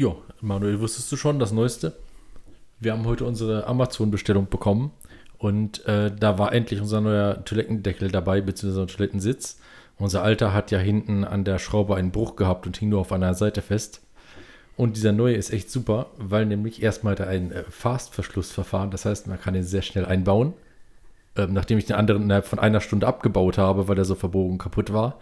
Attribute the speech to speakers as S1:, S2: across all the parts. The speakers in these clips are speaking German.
S1: Ja, Manuel, wusstest du schon das Neueste? Wir haben heute unsere Amazon-Bestellung bekommen und äh, da war endlich unser neuer Toilettendeckel dabei, beziehungsweise unser Toilettensitz. Unser alter hat ja hinten an der Schraube einen Bruch gehabt und hing nur auf einer Seite fest. Und dieser neue ist echt super, weil nämlich erstmal er ein äh, Fastverschlussverfahren, das heißt, man kann ihn sehr schnell einbauen. Ähm, nachdem ich den anderen innerhalb von einer Stunde abgebaut habe, weil der so verbogen kaputt war,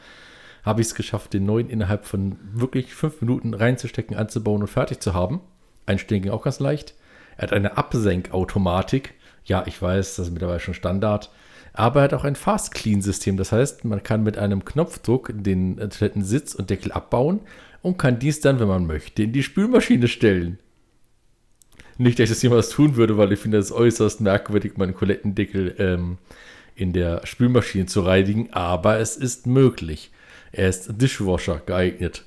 S1: habe ich es geschafft, den neuen innerhalb von wirklich fünf Minuten reinzustecken, anzubauen und fertig zu haben. Einstellen ging auch ganz leicht. Er hat eine Absenkautomatik. Ja, ich weiß, das ist mittlerweile schon Standard. Aber er hat auch ein Fast Clean System. Das heißt, man kann mit einem Knopfdruck den Toilettensitz und Deckel abbauen und kann dies dann, wenn man möchte, in die Spülmaschine stellen. Nicht, dass ich das jemals tun würde, weil ich finde es äußerst merkwürdig, meinen Toilettendeckel ähm, in der Spülmaschine zu reinigen, aber es ist möglich. Er ist Dishwasher geeignet.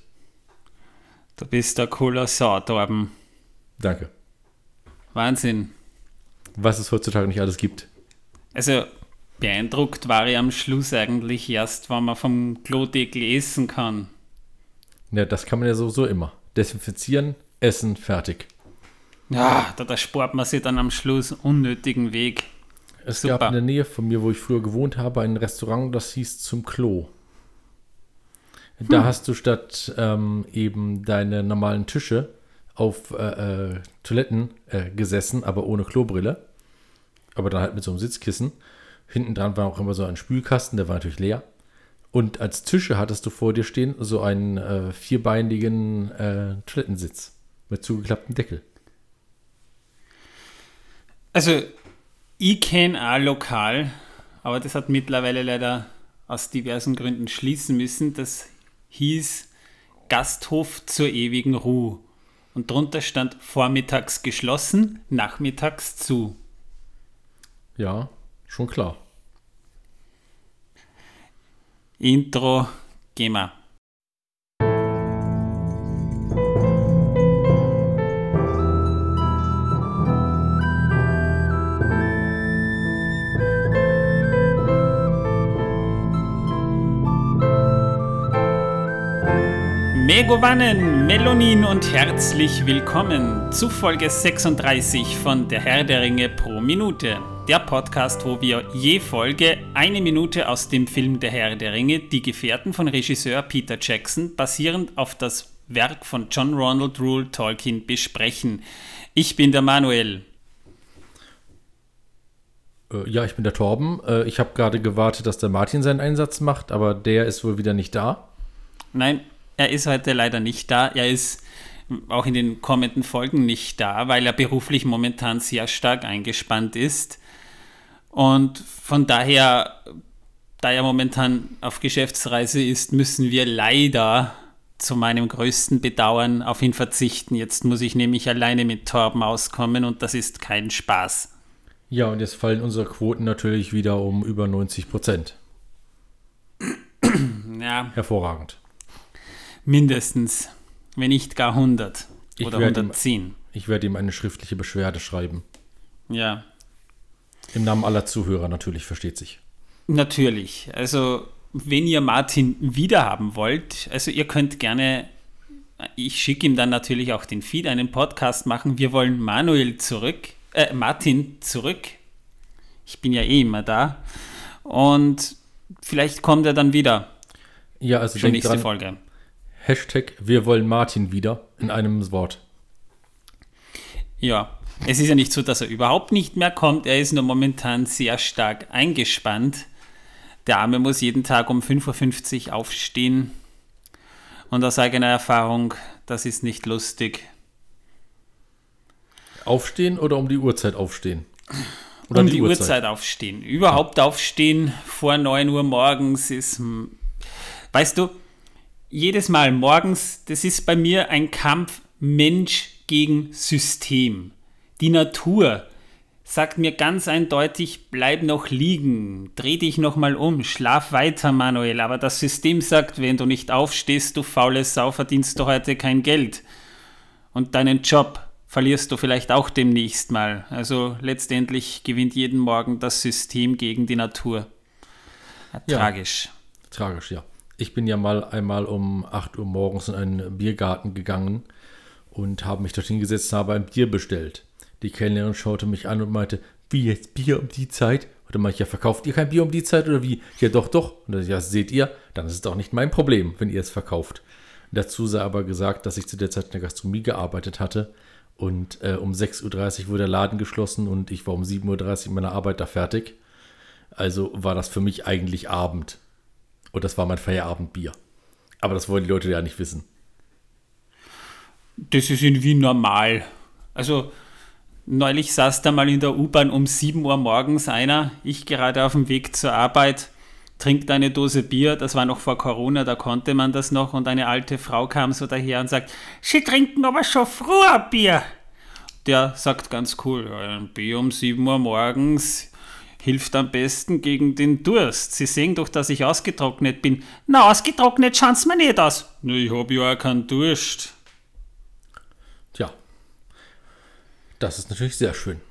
S2: Du bist der cooler Sau, Torben.
S1: Danke.
S2: Wahnsinn.
S1: Was es heutzutage nicht alles gibt.
S2: Also beeindruckt war ich am Schluss eigentlich erst, wenn man vom Klodeckel essen kann.
S1: Ja, das kann man ja sowieso immer. Desinfizieren, essen, fertig.
S2: Ja, da, da spart man sich dann am Schluss unnötigen Weg.
S1: Es
S2: Super.
S1: gab in der Nähe von mir, wo ich früher gewohnt habe, ein Restaurant, das hieß zum Klo. Da
S2: Hm.
S1: hast du statt ähm, eben deine normalen Tische auf äh, äh, Toiletten äh, gesessen, aber ohne Klobrille. Aber dann halt mit so einem Sitzkissen. Hinten dran war auch immer so ein Spülkasten, der war natürlich leer. Und als Tische hattest du vor dir stehen so einen äh, vierbeinigen äh, Toilettensitz mit zugeklapptem Deckel.
S2: Also, ich kenne auch lokal, aber das hat mittlerweile leider aus diversen Gründen schließen müssen. Das hieß Gasthof zur ewigen Ruhe. Und drunter stand vormittags geschlossen, nachmittags zu.
S1: Ja, schon klar.
S2: Intro, gehen wir. Megovanen, Melonin und herzlich willkommen zu Folge 36 von Der Herr der Ringe pro Minute. Der Podcast, wo wir je Folge eine Minute aus dem Film Der Herr der Ringe, Die Gefährten von Regisseur Peter Jackson, basierend auf das Werk von John Ronald Rule Tolkien besprechen. Ich bin der Manuel.
S1: Äh, Ja, ich bin der Torben. Äh, Ich habe gerade gewartet, dass der Martin seinen Einsatz macht, aber der ist wohl wieder nicht da.
S2: Nein, er ist heute leider nicht da. Er ist auch in den kommenden Folgen nicht da, weil er beruflich momentan sehr stark eingespannt ist. Und von daher, da er momentan auf Geschäftsreise ist, müssen wir leider zu meinem größten Bedauern auf ihn verzichten. Jetzt muss ich nämlich alleine mit Torben auskommen und das ist kein Spaß.
S1: Ja, und jetzt fallen unsere Quoten natürlich wieder um über 90 Prozent.
S2: Ja,
S1: Hervorragend.
S2: Mindestens, wenn nicht gar 100
S1: Ich
S2: oder
S1: werde ihm-
S2: 110.
S1: Ich werde ihm eine schriftliche Beschwerde schreiben.
S2: Ja,
S1: Im Namen aller Zuhörer natürlich, versteht sich.
S2: Natürlich. Also, wenn ihr Martin wiederhaben wollt, also ihr könnt gerne, ich schicke ihm dann natürlich auch den Feed, einen Podcast machen. Wir wollen Manuel zurück, äh, Martin zurück. Ich bin ja eh immer da. Und vielleicht kommt er dann wieder.
S1: Ja, also denkt
S2: nächste
S1: dran,
S2: Folge.
S1: Hashtag wir wollen Martin wieder in einem Wort.
S2: Ja, es ist ja nicht so, dass er überhaupt nicht mehr kommt. Er ist nur momentan sehr stark eingespannt. Der Arme muss jeden Tag um 5.50 Uhr aufstehen. Und aus eigener Erfahrung, das ist nicht lustig.
S1: Aufstehen oder um die Uhrzeit aufstehen?
S2: um die, Uhrzeit. aufstehen. Überhaupt aufstehen vor 9 Uhr morgens ist, weißt du, jedes Mal morgens, das ist bei mir ein Kampf Mensch gegen System. Die Natur sagt mir ganz eindeutig, bleib noch liegen, dreh dich noch mal um, schlaf weiter, Manuel. Aber das System sagt, wenn du nicht aufstehst, du faule Sau, verdienst du heute kein Geld. Und deinen Job verlierst du vielleicht auch demnächst mal. Also letztendlich gewinnt jeden Morgen das System gegen die Natur. Ja,
S1: Ja.
S2: Tragisch.
S1: Tragisch, ja. Ich bin ja mal einmal um 8 Uhr morgens in einen Biergarten gegangen und habe mich dorthin gesetzt und habe ein Bier bestellt. Die Kellnerin schaute mich an und meinte, wie jetzt Bier um die Zeit? Und dann meinte ich, ja, verkauft ihr kein Bier um die Zeit oder wie? Ja, doch, doch. Und dann, ja, seht ihr, dann ist es doch nicht mein Problem, wenn ihr es verkauft. Dazu sei aber gesagt, dass ich zu der Zeit in der Gastronomie gearbeitet hatte und äh, um 6.30 Uhr wurde der Laden geschlossen und ich war um 7.30 Uhr meiner Arbeit da fertig. Also war das für mich eigentlich Abend. Und das war mein Feierabendbier. Aber das wollen die Leute ja nicht wissen.
S2: Das ist in Wien normal. Also neulich saß da mal in der U-Bahn um 7 Uhr morgens einer, ich gerade auf dem Weg zur Arbeit, trinkt eine Dose Bier, das war noch vor Corona, da konnte man das noch, und eine alte Frau kam so daher und sagt, Sie trinken aber schon früher Bier. Der sagt ganz cool, ein Bier um 7 Uhr morgens hilft am besten gegen den Durst. Sie sehen doch, dass ich ausgetrocknet bin. Na, ausgetrocknet schaut's mir nicht aus. Na, ich hab ja auch keinen Durst.
S1: Tja, das ist natürlich sehr schön.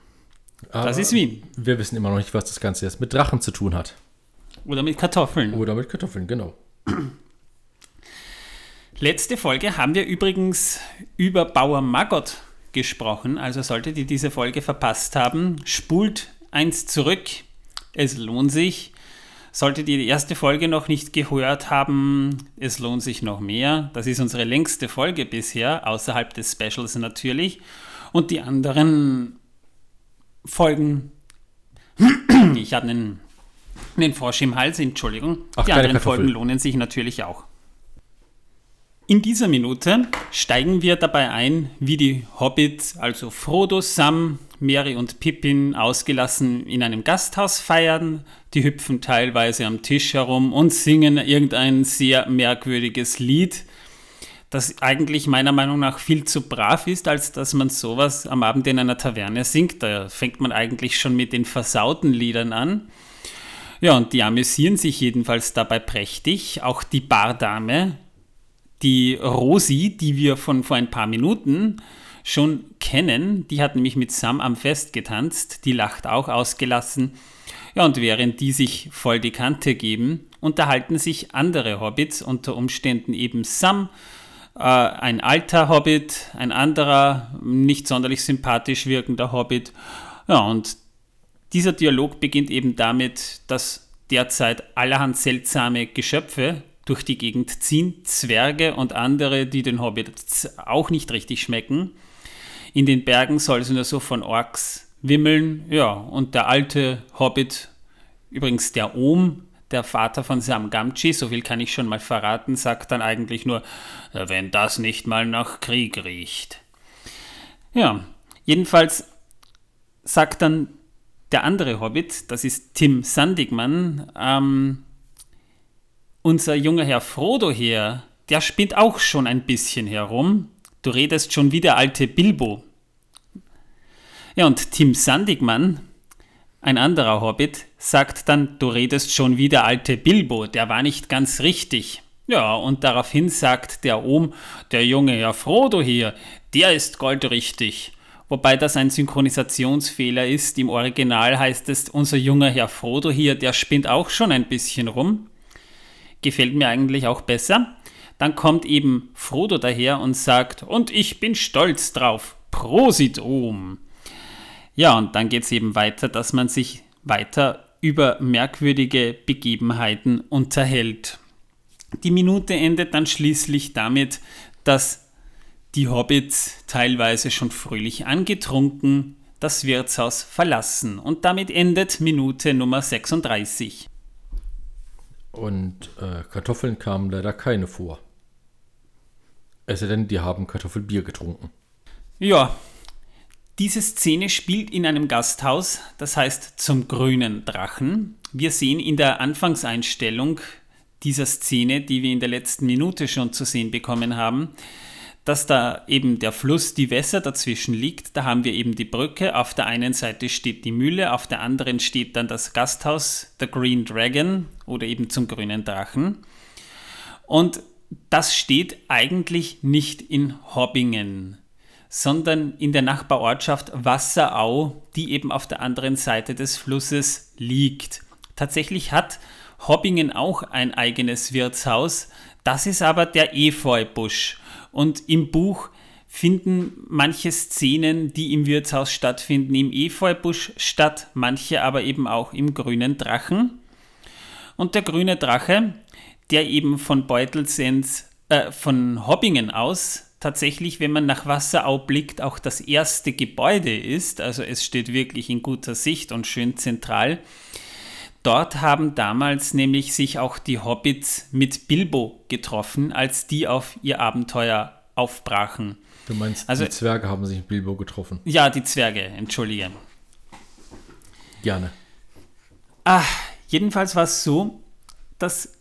S2: Aber das ist Wien.
S1: Wir wissen immer noch nicht, was das Ganze jetzt mit Drachen zu tun hat.
S2: Oder mit Kartoffeln.
S1: Oder mit Kartoffeln, genau.
S2: Letzte Folge haben wir übrigens über Bauer Maggot gesprochen. Also solltet ihr diese Folge verpasst haben, spult eins zurück. Es lohnt sich. Solltet ihr die erste Folge noch nicht gehört haben, es lohnt sich noch mehr. Das ist unsere längste Folge bisher, außerhalb des Specials natürlich. Und die anderen Folgen, ich habe einen den Frosch im Hals, Entschuldigung. Ach, Die anderen Folgen lohnen sich natürlich auch. In dieser Minute steigen wir dabei ein, wie die Hobbits, also Frodo, Sam, Mary und Pippin, ausgelassen in einem Gasthaus feiern. Die hüpfen teilweise am Tisch herum und singen irgendein sehr merkwürdiges Lied, das eigentlich meiner Meinung nach viel zu brav ist, als dass man sowas am Abend in einer Taverne singt. Da fängt man eigentlich schon mit den versauten Liedern an. Ja, und die amüsieren sich jedenfalls dabei prächtig. Auch die Bardame, die Rosi, die wir von vor ein paar Minuten schon kennen, die hat nämlich mit Sam am Fest getanzt, die lacht auch ausgelassen. Ja, und während die sich voll die Kante geben, unterhalten sich andere Hobbits, unter Umständen eben Sam, äh, ein alter Hobbit, ein anderer, nicht sonderlich sympathisch wirkender Hobbit. Ja, und dieser Dialog beginnt eben damit, dass derzeit allerhand seltsame Geschöpfe durch die Gegend ziehen, Zwerge und andere, die den Hobbits auch nicht richtig schmecken. In den Bergen soll es nur so von Orks wimmeln, ja, und der alte Hobbit, übrigens der Ohm, der Vater von Sam Gamgee, so viel kann ich schon mal verraten, sagt dann eigentlich nur, wenn das nicht mal nach Krieg riecht. Ja, jedenfalls sagt dann der andere Hobbit, das ist Tim Sandigmann, ähm, unser junger Herr Frodo hier, der spinnt auch schon ein bisschen herum. Du redest schon wie der alte Bilbo. Ja, und Tim Sandigmann, ein anderer Hobbit, sagt dann, du redest schon wie der alte Bilbo, der war nicht ganz richtig. Ja, und daraufhin sagt der Ohm, der junge Herr Frodo hier, der ist goldrichtig wobei das ein Synchronisationsfehler ist. Im Original heißt es, unser junger Herr Frodo hier, der spinnt auch schon ein bisschen rum. Gefällt mir eigentlich auch besser. Dann kommt eben Frodo daher und sagt, und ich bin stolz drauf. Prosit, Ohm. Ja, und dann geht es eben weiter, dass man sich weiter über merkwürdige Begebenheiten unterhält. Die Minute endet dann schließlich damit, dass die Hobbits, teilweise schon fröhlich angetrunken, das Wirtshaus verlassen. Und damit endet Minute Nummer 36.
S1: Und äh, Kartoffeln kamen leider keine vor. Es denn, die haben Kartoffelbier getrunken.
S2: Ja, diese Szene spielt in einem Gasthaus, das heißt zum grünen Drachen. Wir sehen in der Anfangseinstellung dieser Szene, die wir in der letzten Minute schon zu sehen bekommen haben, dass da eben der Fluss, die Wässer dazwischen liegt. Da haben wir eben die Brücke. Auf der einen Seite steht die Mühle, auf der anderen steht dann das Gasthaus, The Green Dragon oder eben zum grünen Drachen. Und das steht eigentlich nicht in Hobbingen, sondern in der Nachbarortschaft Wasserau, die eben auf der anderen Seite des Flusses liegt. Tatsächlich hat Hobbingen auch ein eigenes Wirtshaus, das ist aber der Efeubusch. Und im Buch finden manche Szenen, die im Wirtshaus stattfinden, im Efeubusch statt, manche aber eben auch im grünen Drachen. Und der grüne Drache, der eben von Beutelsens, äh, von Hobbingen aus tatsächlich, wenn man nach Wasserau blickt, auch das erste Gebäude ist. Also es steht wirklich in guter Sicht und schön zentral. Dort haben damals nämlich sich auch die Hobbits mit Bilbo getroffen, als die auf ihr Abenteuer aufbrachen.
S1: Du meinst, also, die Zwerge haben sich mit Bilbo getroffen?
S2: Ja, die Zwerge, entschuldige.
S1: Gerne.
S2: Ah, jedenfalls war es so, dass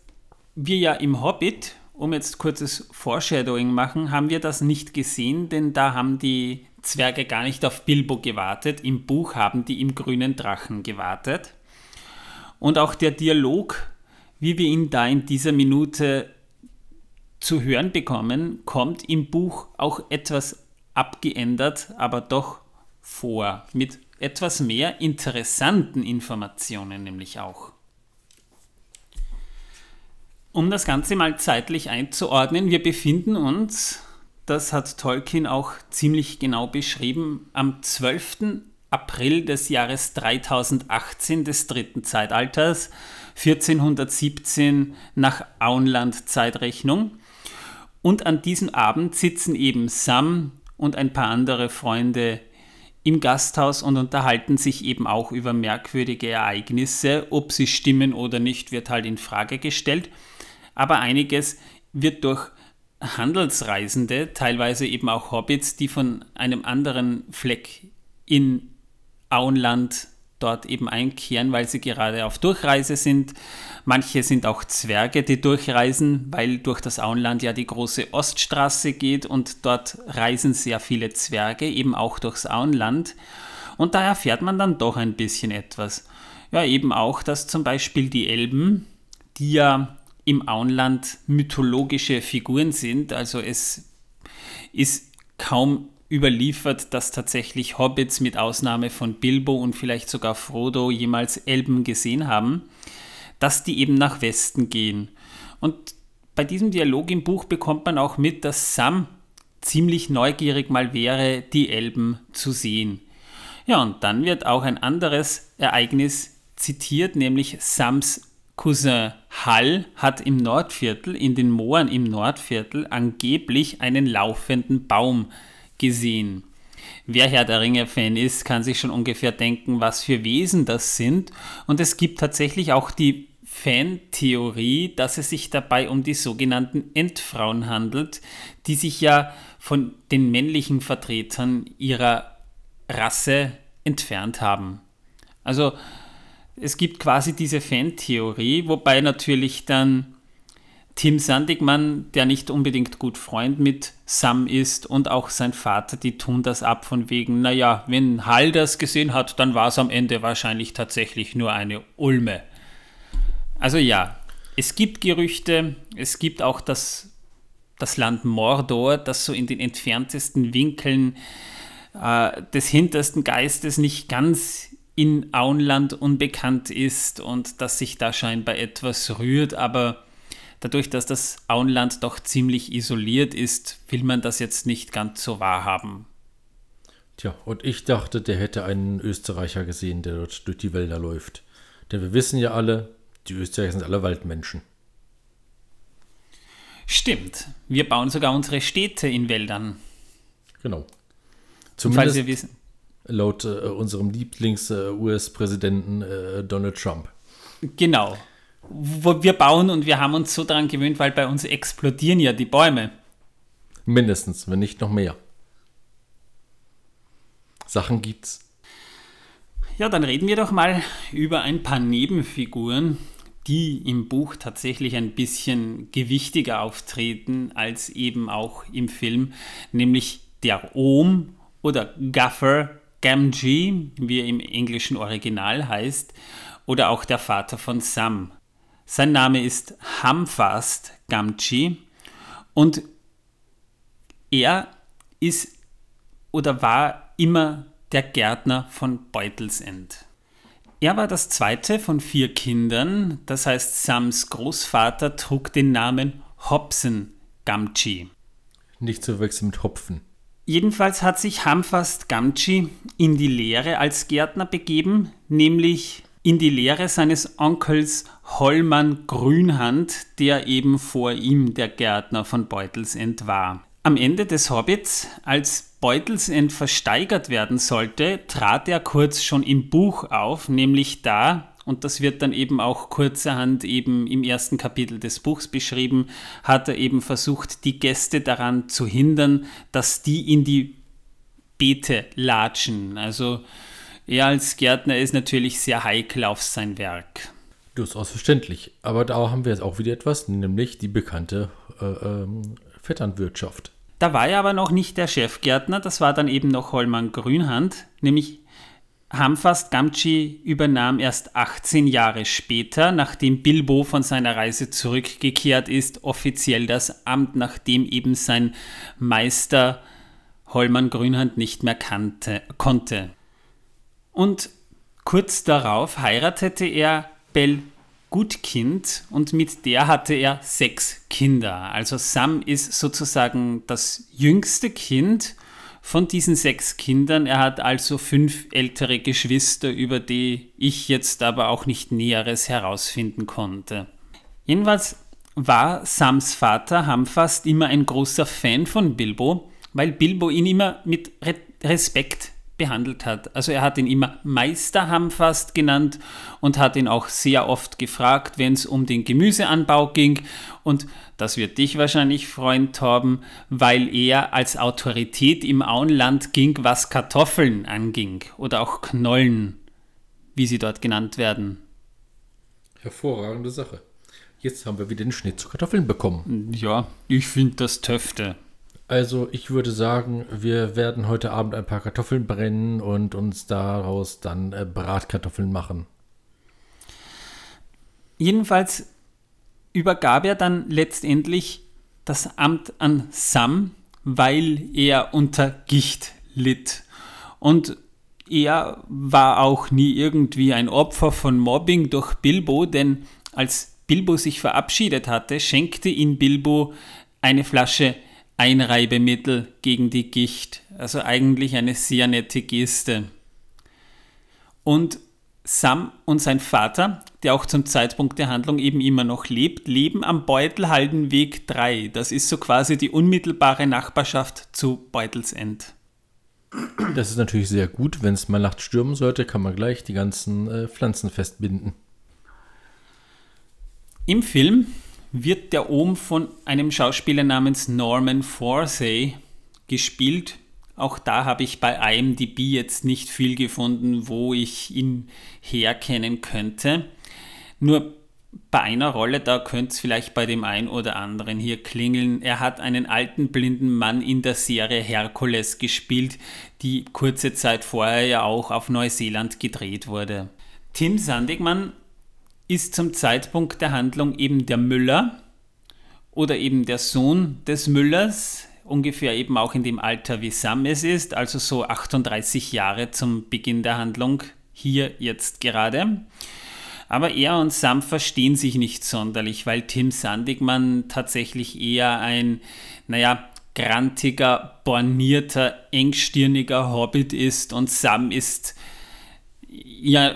S2: wir ja im Hobbit, um jetzt kurzes Foreshadowing machen, haben wir das nicht gesehen, denn da haben die Zwerge gar nicht auf Bilbo gewartet. Im Buch haben die im grünen Drachen gewartet. Und auch der Dialog, wie wir ihn da in dieser Minute zu hören bekommen, kommt im Buch auch etwas abgeändert, aber doch vor. Mit etwas mehr interessanten Informationen nämlich auch. Um das Ganze mal zeitlich einzuordnen, wir befinden uns, das hat Tolkien auch ziemlich genau beschrieben, am 12. April des Jahres 3018 des dritten Zeitalters, 1417 nach Auenland-Zeitrechnung. Und an diesem Abend sitzen eben Sam und ein paar andere Freunde im Gasthaus und unterhalten sich eben auch über merkwürdige Ereignisse. Ob sie stimmen oder nicht, wird halt in Frage gestellt. Aber einiges wird durch Handelsreisende, teilweise eben auch Hobbits, die von einem anderen Fleck in Auenland dort eben einkehren, weil sie gerade auf Durchreise sind. Manche sind auch Zwerge, die durchreisen, weil durch das Auenland ja die große Oststraße geht und dort reisen sehr viele Zwerge, eben auch durchs Auenland. Und da erfährt man dann doch ein bisschen etwas. Ja, eben auch, dass zum Beispiel die Elben, die ja im Auenland mythologische Figuren sind, also es ist kaum überliefert, dass tatsächlich Hobbits mit Ausnahme von Bilbo und vielleicht sogar Frodo jemals Elben gesehen haben, dass die eben nach Westen gehen. Und bei diesem Dialog im Buch bekommt man auch mit, dass Sam ziemlich neugierig mal wäre, die Elben zu sehen. Ja, und dann wird auch ein anderes Ereignis zitiert, nämlich Sams Cousin Hall hat im Nordviertel, in den Mooren im Nordviertel, angeblich einen laufenden Baum gesehen. Wer Herr der Ringe-Fan ist, kann sich schon ungefähr denken, was für Wesen das sind. Und es gibt tatsächlich auch die Fantheorie, dass es sich dabei um die sogenannten Endfrauen handelt, die sich ja von den männlichen Vertretern ihrer Rasse entfernt haben. Also es gibt quasi diese Fantheorie, wobei natürlich dann Tim Sandigmann, der nicht unbedingt gut Freund mit Sam ist und auch sein Vater, die tun das ab von wegen, naja, wenn Hall das gesehen hat, dann war es am Ende wahrscheinlich tatsächlich nur eine Ulme. Also ja, es gibt Gerüchte, es gibt auch das, das Land Mordor, das so in den entferntesten Winkeln äh, des hintersten Geistes nicht ganz in Auenland unbekannt ist und dass sich da scheinbar etwas rührt, aber dadurch, dass das Auenland doch ziemlich isoliert ist, will man das jetzt nicht ganz so wahrhaben.
S1: Tja, und ich dachte, der hätte einen Österreicher gesehen, der dort durch die Wälder läuft. Denn wir wissen ja alle, die Österreicher sind alle Waldmenschen.
S2: Stimmt. Wir bauen sogar unsere Städte in Wäldern.
S1: Genau.
S2: Zumindest Falls wir wissen.
S1: Laut äh, unserem Lieblings-US-Präsidenten äh, äh, Donald Trump.
S2: Genau wo wir bauen und wir haben uns so daran gewöhnt, weil bei uns explodieren ja die Bäume.
S1: Mindestens, wenn nicht noch mehr. Sachen gibt's.
S2: Ja, dann reden wir doch mal über ein paar Nebenfiguren, die im Buch tatsächlich ein bisschen gewichtiger auftreten als eben auch im Film, nämlich der Ohm oder Gaffer Gamgee, wie er im englischen Original heißt, oder auch der Vater von Sam, sein Name ist Hamfast Gamchi und er ist oder war immer der Gärtner von Beutelsend. Er war das zweite von vier Kindern, das heißt Sams Großvater trug den Namen Hobson Gamchi.
S1: Nicht zu wechseln mit Hopfen.
S2: Jedenfalls hat sich Hamfast Gamci in die Lehre als Gärtner begeben, nämlich in die Lehre seines Onkels Hollmann Grünhand, der eben vor ihm der Gärtner von Beutelsend war. Am Ende des Hobbits, als Beutelsend versteigert werden sollte, trat er kurz schon im Buch auf, nämlich da, und das wird dann eben auch kurzerhand eben im ersten Kapitel des Buchs beschrieben, hat er eben versucht, die Gäste daran zu hindern, dass die in die Beete latschen. Also er als Gärtner ist natürlich sehr heikel auf sein Werk.
S1: Durchaus verständlich. Aber da haben wir jetzt auch wieder etwas, nämlich die bekannte äh, ähm, Vetternwirtschaft.
S2: Da war er aber noch nicht der Chefgärtner, das war dann eben noch Hollmann Grünhand, nämlich Hamfast Gamgee übernahm erst 18 Jahre später, nachdem Bilbo von seiner Reise zurückgekehrt ist, offiziell das Amt, nachdem eben sein Meister Hollmann Grünhand nicht mehr kannte, konnte. Und kurz darauf heiratete er Bell Gutkind und mit der hatte er sechs Kinder. Also Sam ist sozusagen das jüngste Kind von diesen sechs Kindern. Er hat also fünf ältere Geschwister, über die ich jetzt aber auch nicht Näheres herausfinden konnte. Jedenfalls war Sams Vater Hamfast immer ein großer Fan von Bilbo, weil Bilbo ihn immer mit Respekt behandelt hat. Also er hat ihn immer Meister Hamfast genannt und hat ihn auch sehr oft gefragt, wenn es um den Gemüseanbau ging. Und das wird dich wahrscheinlich freuen, Torben, weil er als Autorität im Auenland ging, was Kartoffeln anging oder auch Knollen, wie sie dort genannt werden.
S1: Hervorragende Sache. Jetzt haben wir wieder den Schnitt zu Kartoffeln bekommen.
S2: Ja, ich finde das Töfte.
S1: Also ich würde sagen, wir werden heute Abend ein paar Kartoffeln brennen und uns daraus dann äh, Bratkartoffeln machen.
S2: Jedenfalls übergab er dann letztendlich das Amt an Sam, weil er unter Gicht litt. Und er war auch nie irgendwie ein Opfer von Mobbing durch Bilbo, denn als Bilbo sich verabschiedet hatte, schenkte ihn Bilbo eine Flasche Einreibemittel gegen die Gicht. Also eigentlich eine sehr nette Geste. Und Sam und sein Vater, der auch zum Zeitpunkt der Handlung eben immer noch lebt, leben am Beutelhaldenweg 3. Das ist so quasi die unmittelbare Nachbarschaft zu Beutelsend.
S1: Das ist natürlich sehr gut. Wenn es mal nachts stürmen sollte, kann man gleich die ganzen äh, Pflanzen festbinden.
S2: Im Film wird der Ohm von einem Schauspieler namens Norman Forsey gespielt. Auch da habe ich bei IMDb jetzt nicht viel gefunden, wo ich ihn herkennen könnte. Nur bei einer Rolle, da könnte es vielleicht bei dem einen oder anderen hier klingeln. Er hat einen alten blinden Mann in der Serie Herkules gespielt, die kurze Zeit vorher ja auch auf Neuseeland gedreht wurde. Tim Sandigmann ist zum Zeitpunkt der Handlung eben der Müller oder eben der Sohn des Müllers, ungefähr eben auch in dem Alter wie Sam es ist, also so 38 Jahre zum Beginn der Handlung, hier jetzt gerade. Aber er und Sam verstehen sich nicht sonderlich, weil Tim Sandigmann tatsächlich eher ein, naja, grantiger, bornierter, engstirniger Hobbit ist und Sam ist ja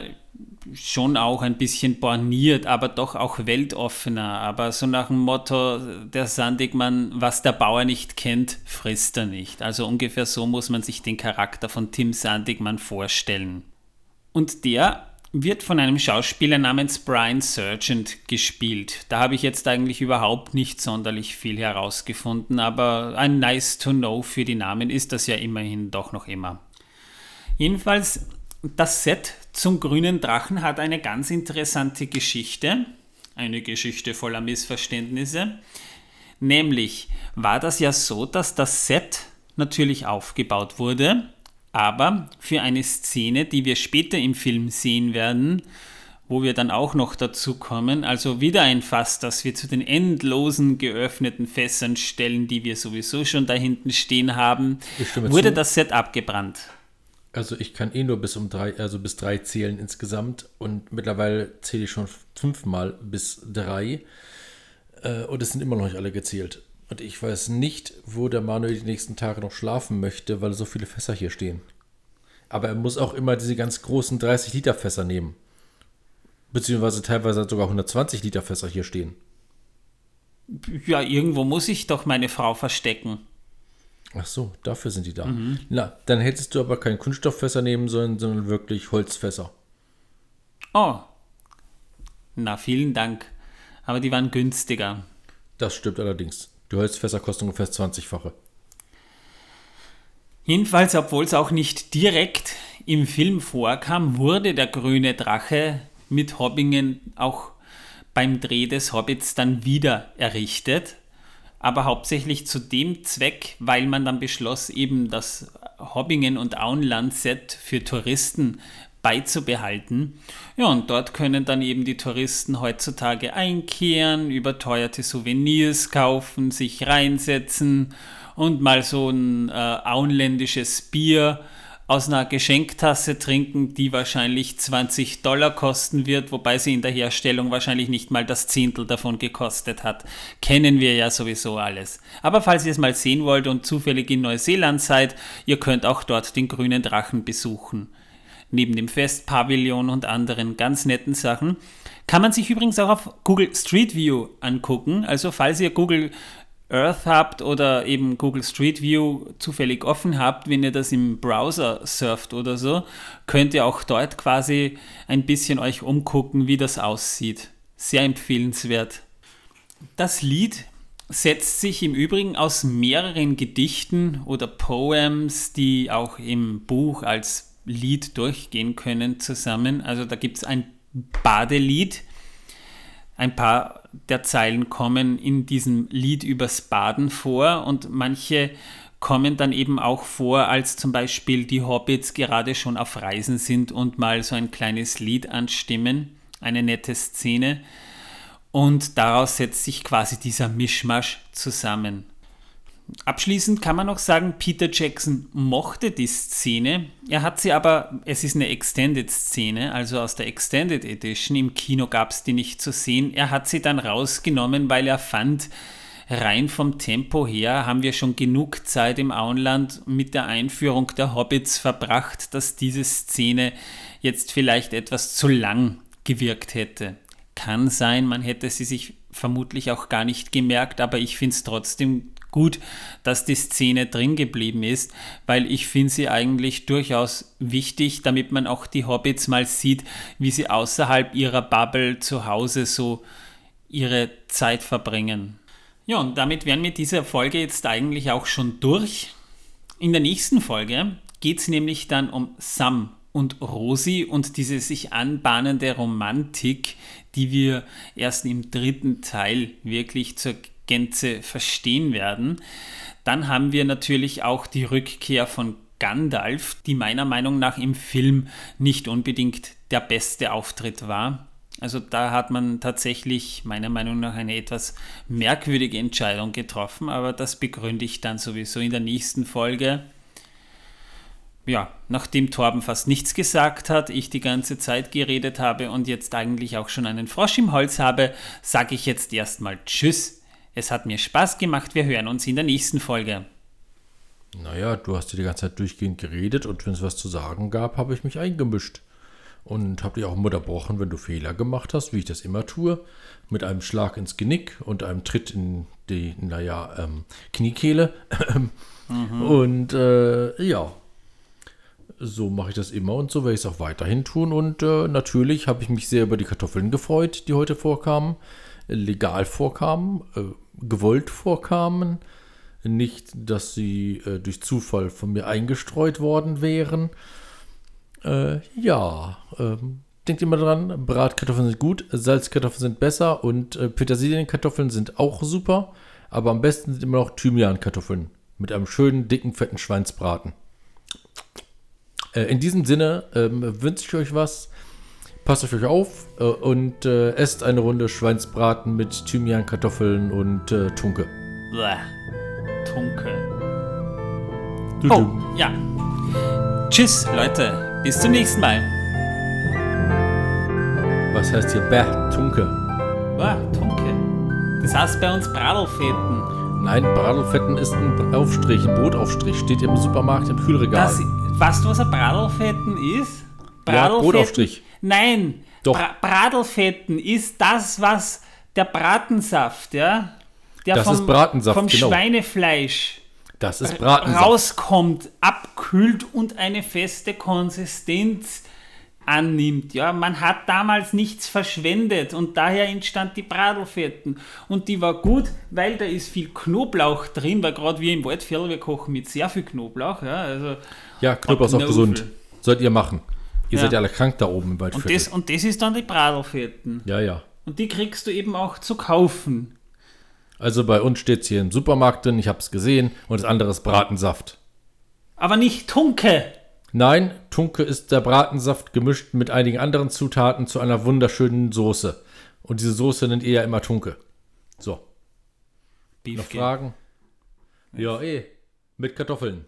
S2: schon auch ein bisschen borniert, aber doch auch weltoffener. Aber so nach dem Motto, der Sandigmann, was der Bauer nicht kennt, frisst er nicht. Also ungefähr so muss man sich den Charakter von Tim Sandigmann vorstellen. Und der wird von einem Schauspieler namens Brian Sargent gespielt. Da habe ich jetzt eigentlich überhaupt nicht sonderlich viel herausgefunden, aber ein nice to know für die Namen ist das ja immerhin doch noch immer. Jedenfalls das Set zum grünen Drachen hat eine ganz interessante Geschichte, eine Geschichte voller Missverständnisse. Nämlich war das ja so, dass das Set natürlich aufgebaut wurde, aber für eine Szene, die wir später im Film sehen werden, wo wir dann auch noch dazu kommen, also wieder ein Fass, das wir zu den endlosen geöffneten Fässern stellen, die wir sowieso schon da hinten stehen haben, wurde zu. das Set abgebrannt.
S1: Also ich kann eh nur bis um drei, also bis drei zählen insgesamt und mittlerweile zähle ich schon fünfmal bis drei äh, und es sind immer noch nicht alle gezählt. Und ich weiß nicht, wo der Manuel die nächsten Tage noch schlafen möchte, weil so viele Fässer hier stehen. Aber er muss auch immer diese ganz großen 30-Liter-Fässer nehmen. Beziehungsweise teilweise sogar 120-Liter-Fässer hier stehen.
S2: Ja, irgendwo muss ich doch meine Frau verstecken.
S1: Ach so, dafür sind die da. Mhm. Na, dann hättest du aber kein Kunststofffässer nehmen sollen, sondern wirklich Holzfässer.
S2: Oh. Na, vielen Dank. Aber die waren günstiger.
S1: Das stimmt allerdings. Die Holzfässer kosten ungefähr 20-fache.
S2: Jedenfalls, obwohl es auch nicht direkt im Film vorkam, wurde der grüne Drache mit Hobbingen auch beim Dreh des Hobbits dann wieder errichtet. Aber hauptsächlich zu dem Zweck, weil man dann beschloss, eben das Hobbingen- und Auenland-Set für Touristen beizubehalten. Ja, und dort können dann eben die Touristen heutzutage einkehren, überteuerte Souvenirs kaufen, sich reinsetzen und mal so ein äh, auenländisches Bier aus einer Geschenktasse trinken, die wahrscheinlich 20 Dollar kosten wird, wobei sie in der Herstellung wahrscheinlich nicht mal das Zehntel davon gekostet hat. Kennen wir ja sowieso alles. Aber falls ihr es mal sehen wollt und zufällig in Neuseeland seid, ihr könnt auch dort den grünen Drachen besuchen. Neben dem Festpavillon und anderen ganz netten Sachen. Kann man sich übrigens auch auf Google Street View angucken. Also falls ihr Google Earth habt oder eben Google Street View zufällig offen habt, wenn ihr das im Browser surft oder so, könnt ihr auch dort quasi ein bisschen euch umgucken, wie das aussieht. Sehr empfehlenswert. Das Lied setzt sich im Übrigen aus mehreren Gedichten oder Poems, die auch im Buch als Lied durchgehen können, zusammen. Also da gibt es ein Badelied, ein paar der Zeilen kommen in diesem Lied übers Baden vor und manche kommen dann eben auch vor, als zum Beispiel die Hobbits gerade schon auf Reisen sind und mal so ein kleines Lied anstimmen, eine nette Szene. Und daraus setzt sich quasi dieser Mischmasch zusammen. Abschließend kann man noch sagen, Peter Jackson mochte die Szene. Er hat sie aber, es ist eine Extended-Szene, also aus der Extended Edition. Im Kino gab es die nicht zu sehen. Er hat sie dann rausgenommen, weil er fand, rein vom Tempo her haben wir schon genug Zeit im Auenland mit der Einführung der Hobbits verbracht, dass diese Szene jetzt vielleicht etwas zu lang gewirkt hätte. Kann sein, man hätte sie sich vermutlich auch gar nicht gemerkt, aber ich finde es trotzdem gut, dass die Szene drin geblieben ist, weil ich finde sie eigentlich durchaus wichtig, damit man auch die Hobbits mal sieht, wie sie außerhalb ihrer Bubble zu Hause so ihre Zeit verbringen. Ja, und damit wären wir diese Folge jetzt eigentlich auch schon durch. In der nächsten Folge geht es nämlich dann um Sam und Rosi und diese sich anbahnende Romantik, die wir erst im dritten Teil wirklich zur Gänze verstehen werden. Dann haben wir natürlich auch die Rückkehr von Gandalf, die meiner Meinung nach im Film nicht unbedingt der beste Auftritt war. Also da hat man tatsächlich meiner Meinung nach eine etwas merkwürdige Entscheidung getroffen, aber das begründe ich dann sowieso in der nächsten Folge. Ja, nachdem Torben fast nichts gesagt hat, ich die ganze Zeit geredet habe und jetzt eigentlich auch schon einen Frosch im Holz habe, sage ich jetzt erstmal Tschüss. Es hat mir Spaß gemacht. Wir hören uns in der nächsten Folge.
S1: Naja, du hast die ganze Zeit durchgehend geredet und wenn es was zu sagen gab, habe ich mich eingemischt. Und habe dich auch unterbrochen, wenn du Fehler gemacht hast, wie ich das immer tue. Mit einem Schlag ins Genick und einem Tritt in die, naja, ähm, Kniekehle. mhm. Und äh, ja, so mache ich das immer und so werde ich es auch weiterhin tun. Und äh, natürlich habe ich mich sehr über die Kartoffeln gefreut, die heute vorkamen, legal vorkamen. Äh, gewollt vorkamen. Nicht, dass sie äh, durch Zufall von mir eingestreut worden wären. Äh, ja, ähm, denkt immer dran, Bratkartoffeln sind gut, Salzkartoffeln sind besser und äh, Petersilienkartoffeln sind auch super. Aber am besten sind immer noch Thymiankartoffeln mit einem schönen, dicken, fetten Schweinsbraten. Äh, in diesem Sinne ähm, wünsche ich euch was. Passt auf euch auf äh, und äh, esst eine Runde Schweinsbraten mit Thymian, Kartoffeln und äh, Tunke.
S2: Bäh. Tunke. Du, oh, du. ja. Tschüss, Leute. Bis zum nächsten Mal.
S1: Was heißt hier Bäh, Tunke?
S2: Bäh, Tunke. Das heißt bei uns Bradelfeten.
S1: Nein, Bradelfetten ist ein Aufstrich, ein Brotaufstrich. Steht im Supermarkt im Kühlregal.
S2: Das, weißt du, was ein Bradelfetten ist?
S1: ja, Brotaufstrich.
S2: Nein,
S1: Doch.
S2: Bra Bradelfetten ist das, was der Bratensaft, ja? Der
S1: Das
S2: vom,
S1: ist Bratensaft,
S2: vom
S1: genau.
S2: Schweinefleisch
S1: Das ist Bratensaft.
S2: rauskommt, abkühlt und eine feste Konsistenz annimmt. Ja, man hat damals nichts verschwendet und daher entstand die Bradelfetten. Und die war gut, weil da ist viel Knoblauch drin, weil gerade wir im Waldviertel, wir kochen mit sehr viel Knoblauch. Ja, also,
S1: Ja, Knoblauch ist auch gesund. Sollt ihr machen. Ihr
S2: Ja.
S1: seid ja alle krank da oben im
S2: und,
S1: Waldviertel.
S2: das, und das ist dann die Bradelfetten.
S1: Ja, ja.
S2: Und die kriegst du eben auch zu kaufen.
S1: Also bei uns steht es hier im Supermarkt drin, ich habe es gesehen, und das andere ist Bratensaft.
S2: Aber nicht Tunke.
S1: Nein, Tunke ist der Bratensaft gemischt mit einigen anderen Zutaten zu einer wunderschönen Soße. Und diese Soße nennt ihr ja immer Tunke. So, noch
S2: Beefke.
S1: Fragen? Ja, eh. Mit Kartoffeln.